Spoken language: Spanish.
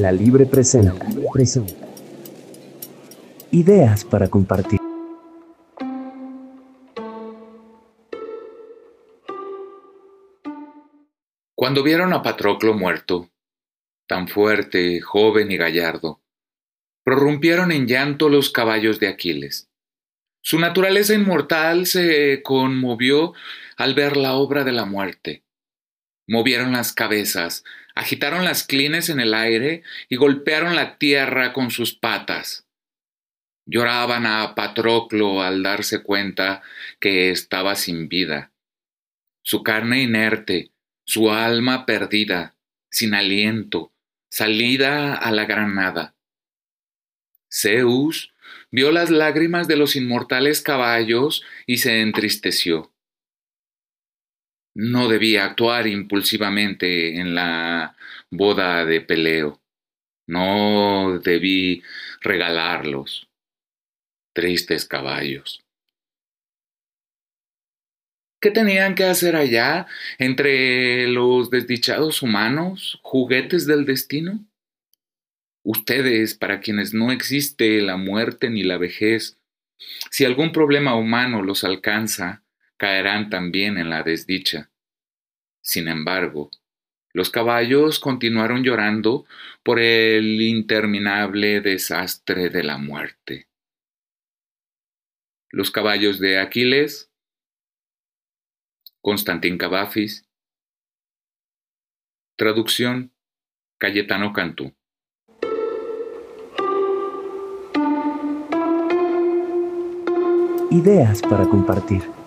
La Libre presenta. Ideas para compartir. Cuando vieron a Patroclo muerto, tan fuerte, joven y gallardo, prorrumpieron en llanto los caballos de Aquiles. Su naturaleza inmortal se conmovió al ver la obra de la muerte. Movieron las cabezas, agitaron las clines en el aire y golpearon la tierra con sus patas. Lloraban a Patroclo al darse cuenta que estaba sin vida. Su carne inerte, su alma perdida, sin aliento, salida a la granada. Zeus vio las lágrimas de los inmortales caballos y se entristeció. No debía actuar impulsivamente en la boda de Peleo. No debí regalarlos. Tristes caballos. ¿Qué tenían que hacer allá entre los desdichados humanos, juguetes del destino? Ustedes, para quienes no existe la muerte ni la vejez, si algún problema humano los alcanza, caerán también en la desdicha. Sin embargo, los caballos continuaron llorando por el interminable desastre de la muerte. Los caballos de Aquiles, Constantín Cavafis, traducción Cayetano Cantú. Ideas para compartir.